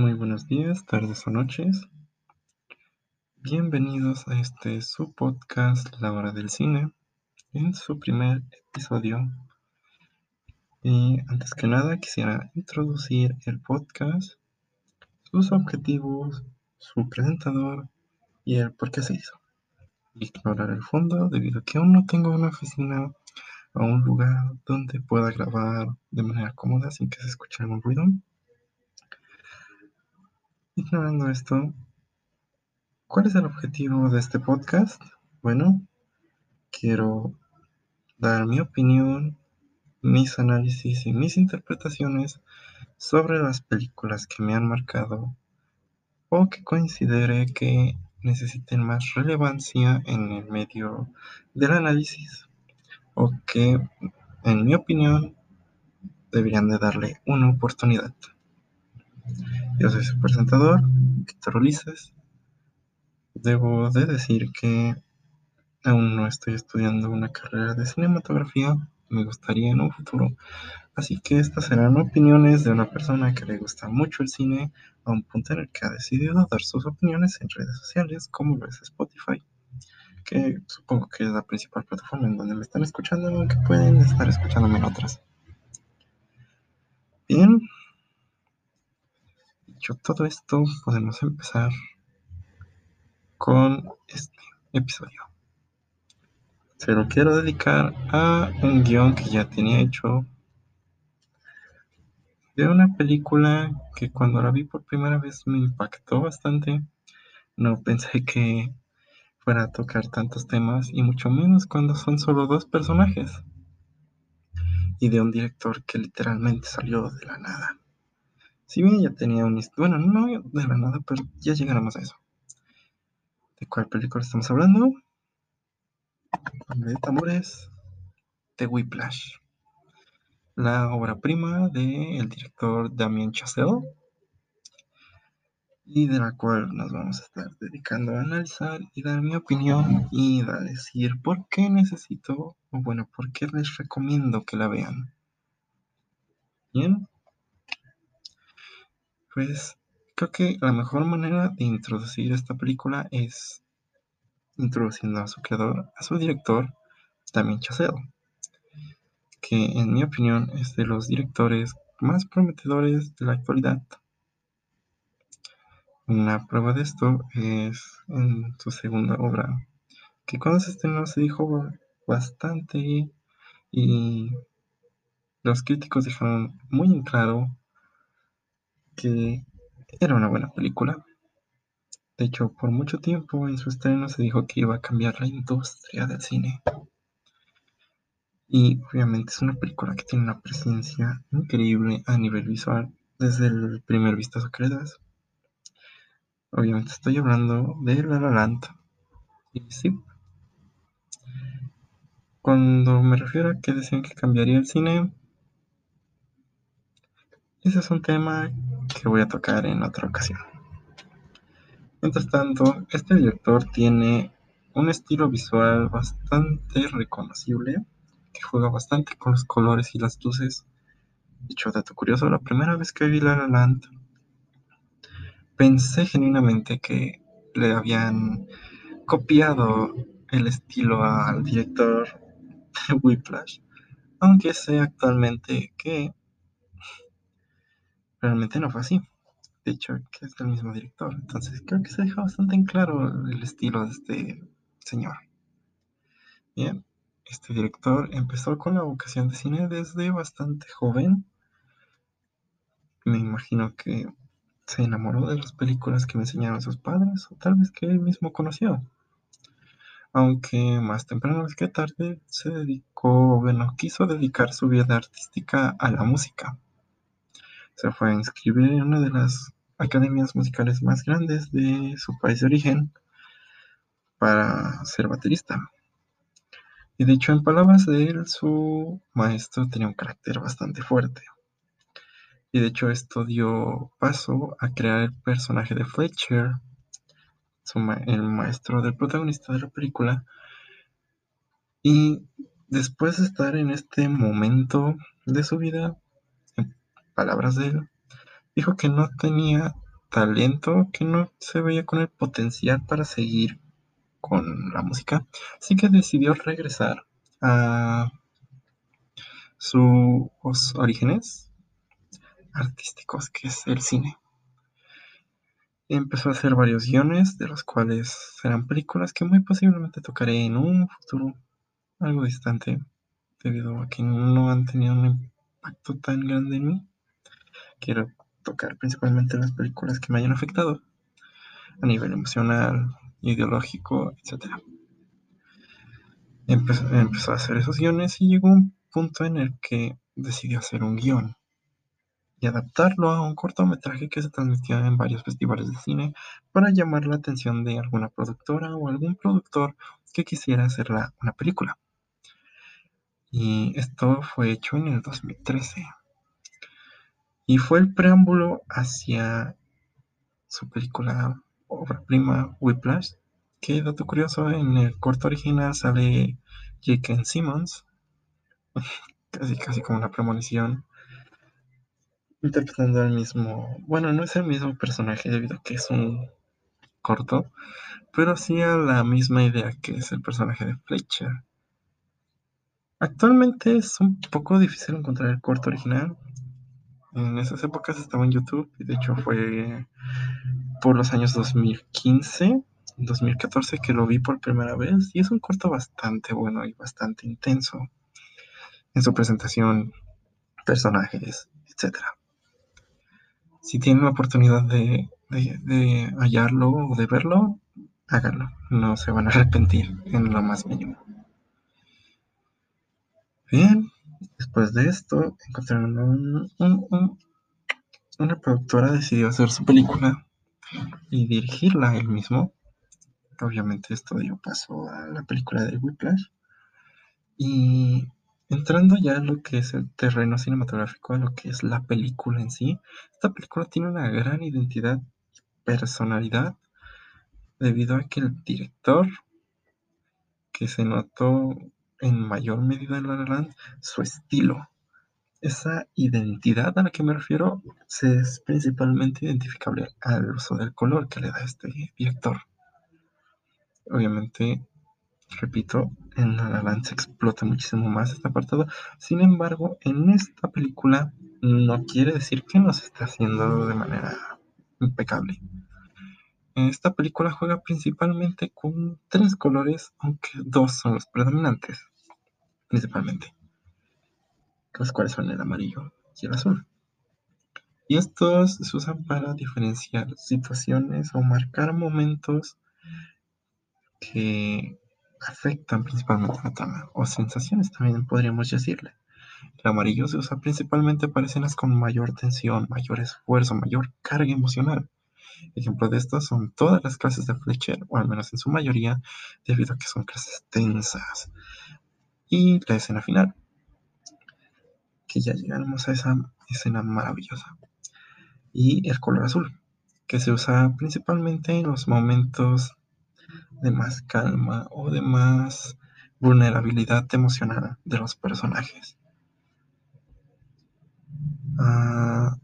Muy buenos días, tardes o noches. Bienvenidos a este su podcast La Hora del Cine, en su primer episodio. Y antes que nada quisiera introducir el podcast, sus objetivos, su presentador y el por qué se hizo. Ignorar el fondo debido a que aún no tengo una oficina o un lugar donde pueda grabar de manera cómoda sin que se escuche algún ruido. Ignorando esto, ¿cuál es el objetivo de este podcast? Bueno, quiero dar mi opinión, mis análisis y mis interpretaciones sobre las películas que me han marcado o que considere que necesiten más relevancia en el medio del análisis o que, en mi opinión, deberían de darle una oportunidad. Yo soy su presentador, Víctor Ulises. Debo de decir que aún no estoy estudiando una carrera de cinematografía, me gustaría en un futuro. Así que estas serán opiniones de una persona que le gusta mucho el cine a un punto en el que ha decidido dar sus opiniones en redes sociales como lo es Spotify, que supongo que es la principal plataforma en donde me están escuchando, aunque pueden estar escuchándome en otras. Bien, dicho todo esto, podemos empezar con este episodio. Se lo quiero dedicar a un guion que ya tenía hecho de una película que cuando la vi por primera vez me impactó bastante. No pensé que fuera a tocar tantos temas y mucho menos cuando son solo dos personajes y de un director que literalmente salió de la nada. Si bien ya tenía un... Bueno, no de la nada, pero ya llegaremos a eso. ¿De cuál película estamos hablando? De tambores. De Whiplash. La obra prima del director Damien Chazelle. Y de la cual nos vamos a estar dedicando a analizar y dar mi opinión y a decir por qué necesito, o bueno, por qué les recomiendo que la vean. Bien, pues creo que la mejor manera de introducir esta película es introduciendo a su creador, a su director, Damien Chazelle, que en mi opinión es de los directores más prometedores de la actualidad. Una prueba de esto es en su segunda obra, que cuando se estrenó se dijo bastante y los críticos dejaron muy en claro que era una buena película. De hecho, por mucho tiempo en su estreno se dijo que iba a cambiar la industria del cine. Y obviamente es una película que tiene una presencia increíble a nivel visual desde el primer vistazo que le das. Obviamente estoy hablando de La La Land. Y sí. Cuando me refiero a que decían que cambiaría el cine, ese es un tema que voy a tocar en otra ocasión. Mientras tanto, este director tiene un estilo visual bastante reconocible, que juega bastante con los colores y las luces. Dicho dato curioso, la primera vez que vi La La pensé genuinamente que le habían copiado el estilo al director de Whiplash, aunque sé actualmente que realmente no fue así. De hecho, que es el mismo director. Entonces, creo que se deja bastante en claro el estilo de este señor. Bien, este director empezó con la vocación de cine desde bastante joven. Me imagino que se enamoró de las películas que me enseñaron sus padres, o tal vez que él mismo conoció. Aunque más temprano que tarde se dedicó, bueno, quiso dedicar su vida artística a la música se fue a inscribir en una de las academias musicales más grandes de su país de origen para ser baterista. Y de hecho, en palabras de él, su maestro tenía un carácter bastante fuerte. Y de hecho, esto dio paso a crear el personaje de Fletcher, el maestro del protagonista de la película. Y después de estar en este momento de su vida, palabras de él, dijo que no tenía talento, que no se veía con el potencial para seguir con la música, así que decidió regresar a sus orígenes artísticos, que es el cine. Empezó a hacer varios guiones, de los cuales serán películas que muy posiblemente tocaré en un futuro algo distante, debido a que no han tenido un impacto tan grande en mí. Quiero tocar principalmente las películas que me hayan afectado a nivel emocional, ideológico, etc. Empezó, a hacer esos guiones y llegó un punto en el que decidió hacer un guion y adaptarlo a un cortometraje que se transmitió en varios festivales de cine para llamar la atención de alguna productora o algún productor que quisiera hacerla una película. Y esto fue hecho en el 2013. Y fue el preámbulo hacia su película obra prima Whiplash. Que dato curioso, en el corto original sale J.K. Simmons, casi casi como una premonición, interpretando al mismo, bueno, no es el mismo personaje debido a que es un corto, pero sí a la misma idea que es el personaje de Fletcher. Actualmente es un poco difícil encontrar el corto original. En esas épocas estaba en YouTube y de hecho fue por los años 2015, 2014 que lo vi por primera vez y es un corto bastante bueno y bastante intenso en su presentación, personajes, etc. Si tienen la oportunidad de, de, de hallarlo o de verlo, háganlo. No se van a arrepentir en lo más mínimo. Bien, después de esto, encontraron un, un, un, una productora decidió hacer su película y dirigirla él mismo. Obviamente esto dio paso a la película de Whiplash. Y entrando ya a lo que es el terreno cinematográfico, a lo que es la película en sí, esta película tiene una gran identidad y personalidad debido a que el director que se notó en mayor medida en La La Land, su estilo. Esa identidad a la que me refiero es principalmente identificable al uso del color que le da este director. Obviamente, repito, en La La Land se explota muchísimo más este apartado. Sin embargo, en esta película no quiere decir que no se esté haciendo de manera impecable. Esta película juega principalmente con tres colores, aunque dos son los predominantes principalmente, los cuales son el amarillo y el azul. Y estos se usan para diferenciar situaciones o marcar momentos que afectan principalmente la trama, o sensaciones también podríamos decirle. El amarillo se usa principalmente para escenas con mayor tensión, mayor esfuerzo, mayor carga emocional. Ejemplo de esto son todas las clases de Fletcher, o al menos en su mayoría, debido a que son clases tensas, y la escena final. Que ya llegamos a esa escena maravillosa. Y el color azul, que se usa principalmente en los momentos de más calma o de más vulnerabilidad emocional de los personajes. Uh,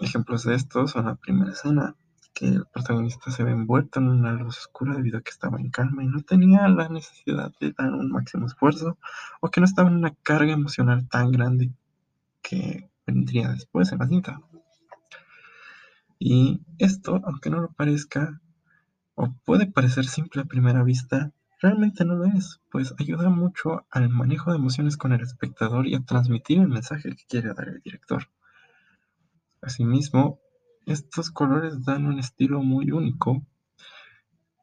ejemplos de esto son la primera escena, que el protagonista se ve envuelto en una luz oscura debido a que estaba en calma y no tenía la necesidad de dar un máximo esfuerzo o que no estaba en una carga emocional tan grande que vendría después en la cinta. Y esto, aunque no lo parezca, o puede parecer simple a primera vista, realmente no lo es, pues ayuda mucho al manejo de emociones con el espectador y a transmitir el mensaje que quiere dar el director. Asimismo, estos colores dan un estilo muy único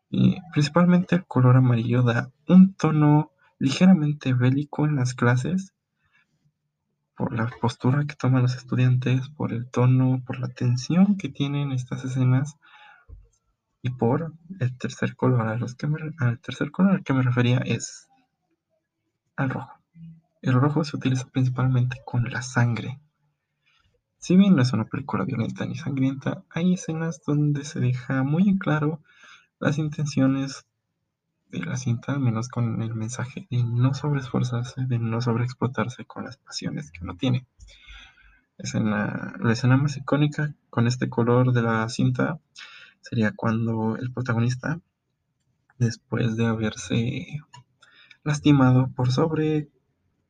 y principalmente el color amarillo da un tono ligeramente bélico en las clases por la postura que toman los estudiantes, por el tono, por la tensión que tienen estas escenas y por el tercer color a los al tercer color al que me refería es al rojo. El rojo se utiliza principalmente con la sangre si bien no es una película violenta ni sangrienta, hay escenas donde se deja muy en claro las intenciones de la cinta, menos con el mensaje de no sobreesforzarse, de no sobreexplotarse con las pasiones que uno tiene. escena, la escena más icónica con este color de la cinta sería cuando el protagonista, después de haberse lastimado por sobre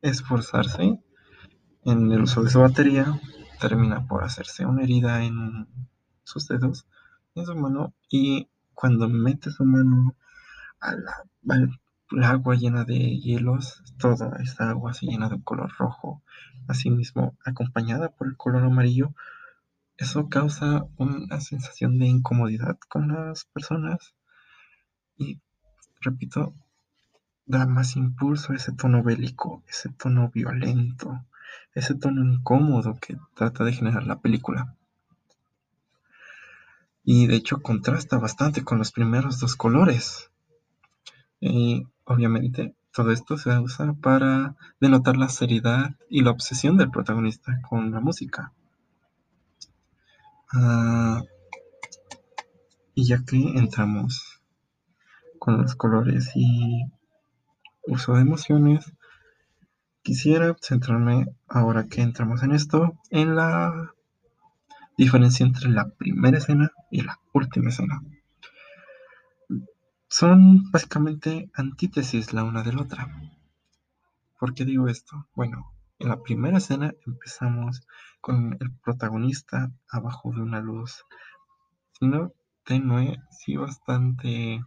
esforzarse en el uso de su batería, termina por hacerse una herida en sus dedos, en su mano, y cuando mete su mano al, agua llena de hielos, toda esta agua se llena de un color rojo, asimismo acompañada por el color amarillo, eso causa una sensación de incomodidad con las personas. Y, repito, da más impulso a ese tono bélico, ese tono violento, ese tono incómodo que trata de generar la película. Y de hecho contrasta bastante con los primeros dos colores. Y obviamente todo esto se usa para denotar la seriedad y la obsesión del protagonista con la música. Ah, y ya que entramos con los colores y uso de emociones, quisiera centrarme, ahora que entramos en esto, en la diferencia entre la primera escena y la última escena. Son básicamente antítesis la una de la otra. ¿Por qué digo esto? Bueno, en la primera escena empezamos con el protagonista abajo de una luz, sino tenue, sí bastante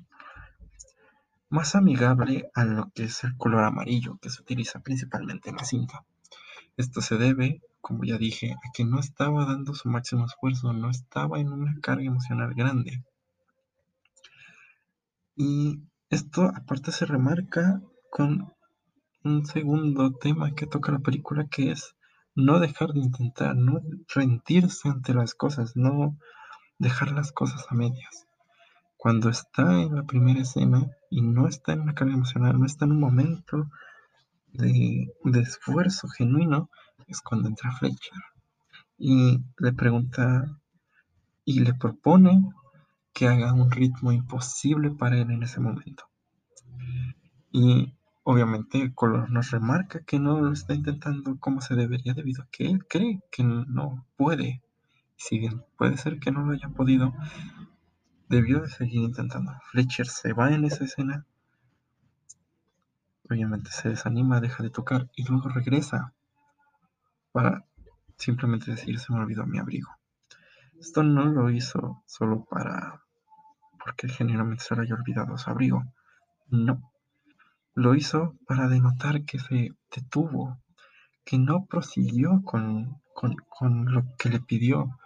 más amigable a lo que es el color amarillo que se utiliza principalmente en la cinta. Esto se debe, como ya dije, a que no estaba dando su máximo esfuerzo, no estaba en una carga emocional grande. Y esto aparte se remarca con un segundo tema que toca la película que es no dejar de intentar, no rendirse ante las cosas, no dejar las cosas a medias cuando está en la primera escena y no está en una carga emocional, no está en un momento de, esfuerzo genuino, es cuando entra Fletcher y le pregunta y le propone que haga un ritmo imposible para él en ese momento. Y obviamente color nos remarca que no lo está intentando como se debería debido a que él cree que no puede. Si bien puede ser que no lo haya podido, Debió de seguir intentando. Fletcher se va en esa escena. Obviamente se desanima, deja de tocar y luego regresa para simplemente decir se me olvidó mi abrigo. Esto no lo hizo solo para porque genuinamente se le haya olvidado su abrigo. No. Lo hizo para denotar que se detuvo, que no prosiguió con, con lo que le pidió,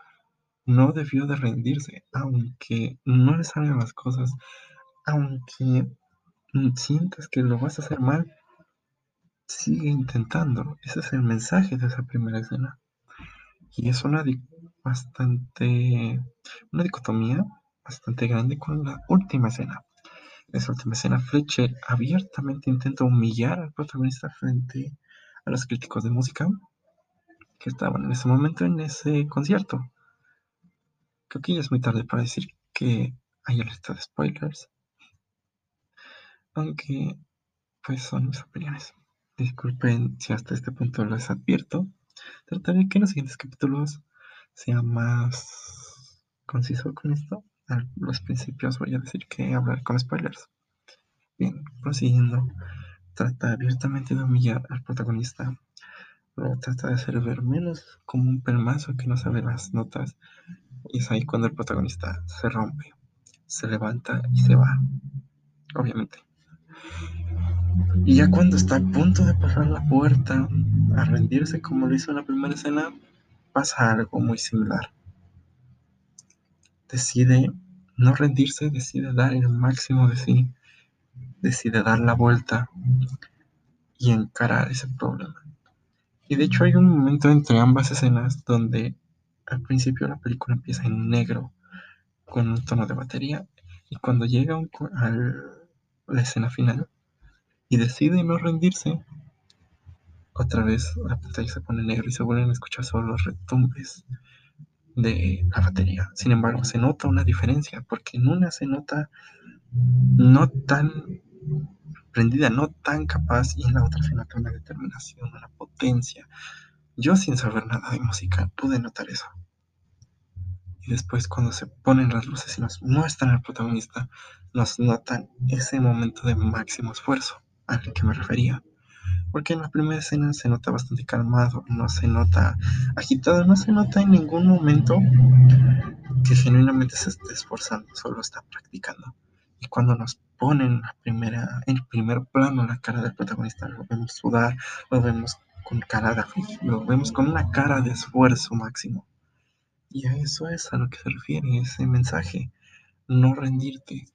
no debió de rendirse, aunque no le salgan las cosas, aunque sientas que lo vas a hacer mal, sigue intentando. Ese es el mensaje de esa primera escena. Y es una bastante, una dicotomía bastante grande con la última escena. En esa última escena, Fletcher abiertamente intenta humillar al protagonista frente a los críticos de música que estaban en ese momento en ese concierto. Creo que ya es muy tarde para decir que hay alerta de spoilers. Aunque, pues son mis opiniones. Disculpen si hasta este punto les advierto. Trataré que en los siguientes capítulos sea más conciso con esto. A los principios voy a decir que hablar con spoilers. Bien, prosiguiendo. Trata abiertamente de humillar al protagonista. Lo trata de hacer ver menos como un pelmazo que no sabe las notas y es ahí cuando el protagonista se rompe, se levanta y se va. Obviamente. Y ya cuando está a punto de pasar la puerta, a rendirse como lo hizo en la primera escena, pasa algo muy similar. Decide no rendirse, decide dar el máximo de sí, decide dar la vuelta y encarar ese problema. Y de hecho hay un momento entre ambas escenas donde al principio la película empieza en negro, con un tono de batería, y cuando llega a la escena final y decide no rendirse, otra vez la pantalla se pone negro y se vuelven a escuchar solo los retumbes de la batería. Sin embargo, se nota una diferencia, porque en una se nota no tan prendida, no tan capaz, y en la otra se nota una determinación, una potencia, Yo sin saber nada de música pude notar eso. Y después cuando se ponen las luces y nos muestran al protagonista, nos notan ese momento de máximo esfuerzo al que me refería. Porque en la primera escena se nota bastante calmado, no se nota agitado, no se nota en ningún momento que genuinamente se esté esforzando, solo está practicando. Y cuando nos ponen la primera, en primer plano la cara del protagonista, lo vemos sudar, lo vemos con cara de lo vemos con una cara de esfuerzo máximo. Y a eso es a lo que se refiere ese mensaje, no rendirte.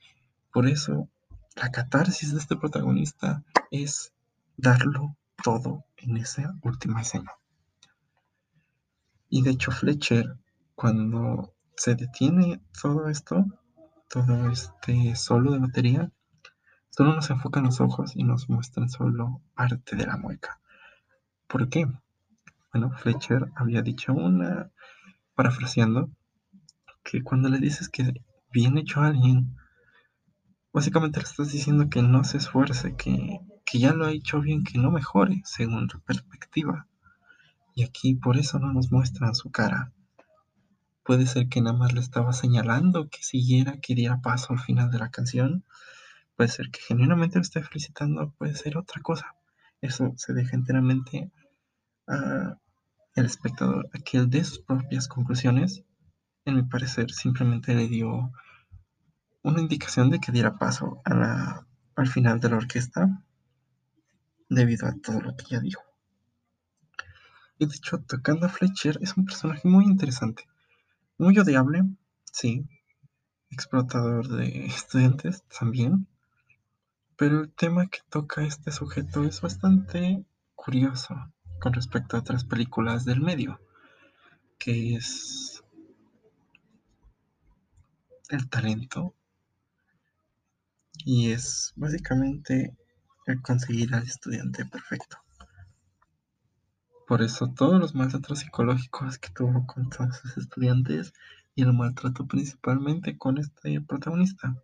Por eso, la catarsis de este protagonista es darlo todo en esa última escena. Y de hecho Fletcher, cuando se detiene todo esto, todo este solo de batería, solo nos enfocan los ojos y nos muestran solo parte de la mueca. ¿Por qué? Bueno, Fletcher había dicho una, parafraseando, que cuando le dices que bien hecho a alguien, básicamente le estás diciendo que no se esfuerce, que, que ya lo ha hecho bien, que no mejore según tu perspectiva. Y aquí por eso no nos muestran su cara. Puede ser que nada más le estaba señalando que siguiera, que diera paso al final de la canción. Puede ser que genuinamente lo esté felicitando, puede ser otra cosa. Eso se deja enteramente al espectador a que él dé sus propias conclusiones. En mi parecer, simplemente le dio una indicación de que diera paso al final de la orquesta debido a todo lo que ya dijo. Y de hecho, tocando a Fletcher es un personaje muy interesante, muy odiable, sí, explotador de estudiantes también, pero el tema que toca este sujeto es bastante curioso con respecto a otras películas del medio, que es el talento y es básicamente el conseguir al estudiante perfecto. Por eso todos los maltratos psicológicos que tuvo con todos sus estudiantes y el maltrato principalmente con este protagonista.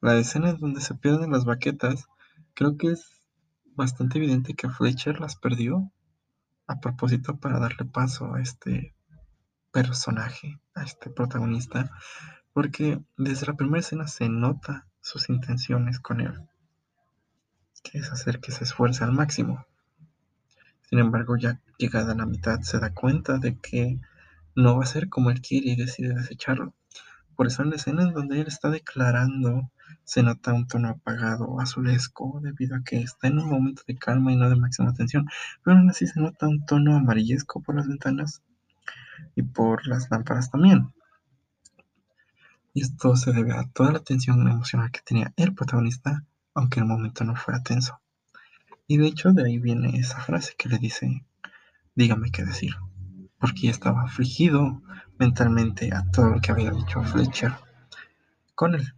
La escena en donde se pierden las baquetas, creo que es bastante evidente que Fletcher las perdió a propósito para darle paso a este personaje, a este protagonista, porque desde la primera escena se nota sus intenciones con él, que es hacer que se esfuerce al máximo. Sin embargo, ya llegada a la mitad se da cuenta de que no va a ser como él quiere y decide desecharlo. Por eso en la escena en donde él está declarando se nota un tono apagado, azulesco, debido a que está en un momento de calma y no de máxima tensión. Pero aún así se nota un tono amarillesco por las ventanas y por las lámparas también. Y esto se debe a toda la tensión emocional que tenía el protagonista, aunque el momento no fuera tenso. Y de hecho de ahí viene esa frase que le dice, dígame qué decir, porque estaba afligido mentalmente a todo lo que había dicho Fletcher con él.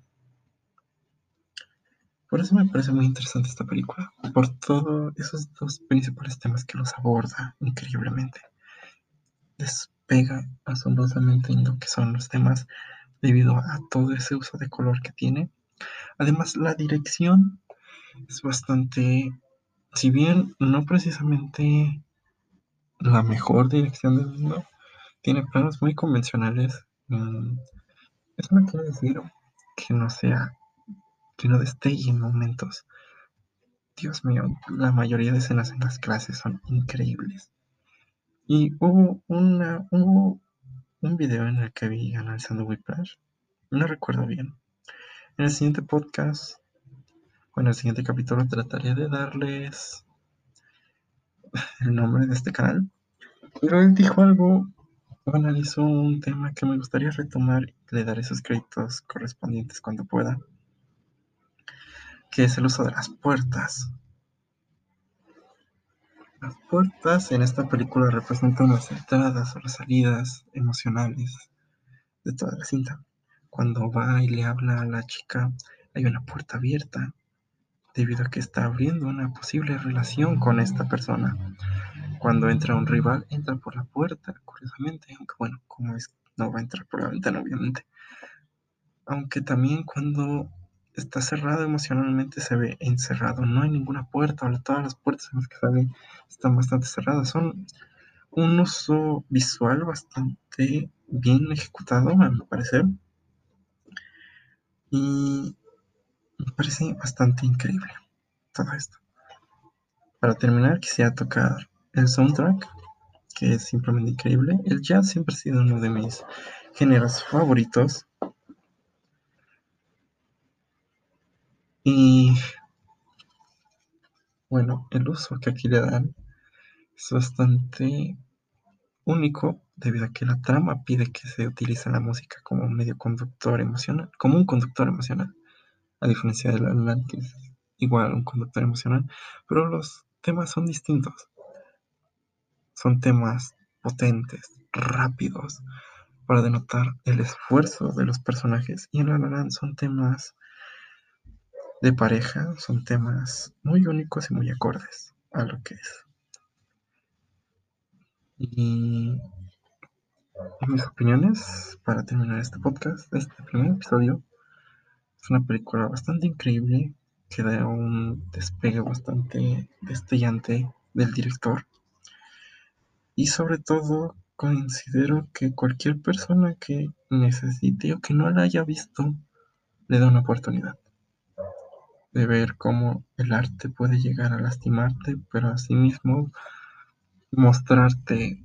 Por eso me parece muy interesante esta película, por todos esos dos principales temas que los aborda increíblemente. Despega asombrosamente en lo que son los temas debido a todo ese uso de color que tiene. Además, la dirección es bastante si bien no precisamente la mejor dirección del mundo, tiene planos muy convencionales. Mm, eso no quiere decir que no sea, que no destelle en momentos. Dios mío, la mayoría de escenas en las clases son increíbles. Y hubo, una, hubo un video en el que vi analizando Whiplash, no recuerdo bien. En el siguiente podcast bueno, el siguiente capítulo trataré de darles el nombre de este canal. Pero él dijo algo, analizó un tema que me gustaría retomar y le daré sus créditos correspondientes cuando pueda, que es el uso de las puertas. Las puertas en esta película representan las entradas o las salidas emocionales de toda la cinta. Cuando va y le habla a la chica, hay una puerta abierta debido a que está abriendo una posible relación con esta persona. Cuando entra un rival, entra por la puerta, curiosamente, aunque bueno, como es, no va a entrar por la ventana, obviamente. Aunque también cuando está cerrado emocionalmente se ve encerrado, no hay ninguna puerta, o todas las puertas en las que sale están bastante cerradas, son un uso visual bastante bien ejecutado, a mi parecer. Y me parece bastante increíble todo esto. Para terminar, quisiera tocar el soundtrack, que es simplemente increíble. El jazz siempre ha sido uno de mis géneros favoritos. Y bueno, el uso que aquí le dan es bastante único debido a que la trama pide que se utilice la música como un medio conductor emocional, como un conductor emocional, a diferencia del Atlantis, igual un conductor emocional, pero los temas son distintos. Son temas potentes, rápidos, para denotar el esfuerzo de los personajes. Y en La La son temas de pareja, son temas muy únicos y muy acordes a lo que es. Y mis opiniones para terminar este podcast, este primer episodio, es una película bastante increíble que da un despegue bastante destellante del director. Y sobre todo considero que cualquier persona que necesite o que no la haya visto le da una oportunidad de ver cómo el arte puede llegar a lastimarte, pero asimismo mostrarte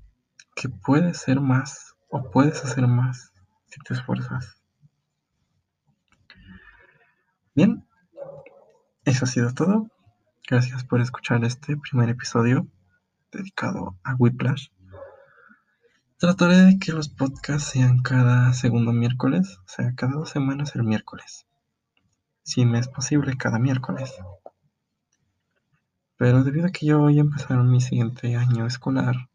que puedes ser más o puedes hacer más si te esfuerzas. Bien, ha sido todo. Gracias por escuchar este primer episodio dedicado a Whiplash. Trataré de que los podcasts sean cada segundo miércoles, o sea, cada dos semanas el miércoles. Si me es posible, cada miércoles. Pero debido a que yo voy a empezar mi siguiente año escolar,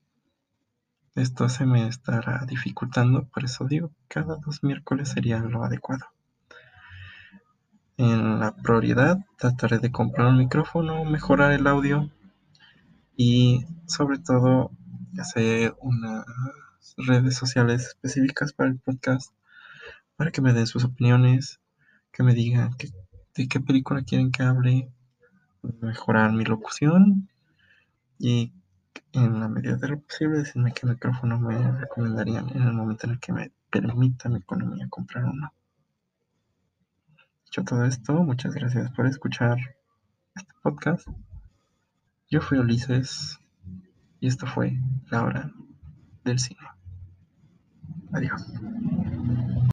esto se me estará dificultando, por eso digo, cada dos miércoles sería lo adecuado. En la prioridad trataré de comprar un micrófono, mejorar el audio y sobre todo hacer unas redes sociales específicas para el podcast para que me den sus opiniones, que me digan de qué película quieren que hable, mejorar mi locución y en la medida de lo posible decirme qué micrófono me recomendarían en el momento en el que me permita mi economía comprar uno. Todo esto, muchas gracias por escuchar este podcast. Yo fui Ulises y esto fue La Hora del Cine. Adiós.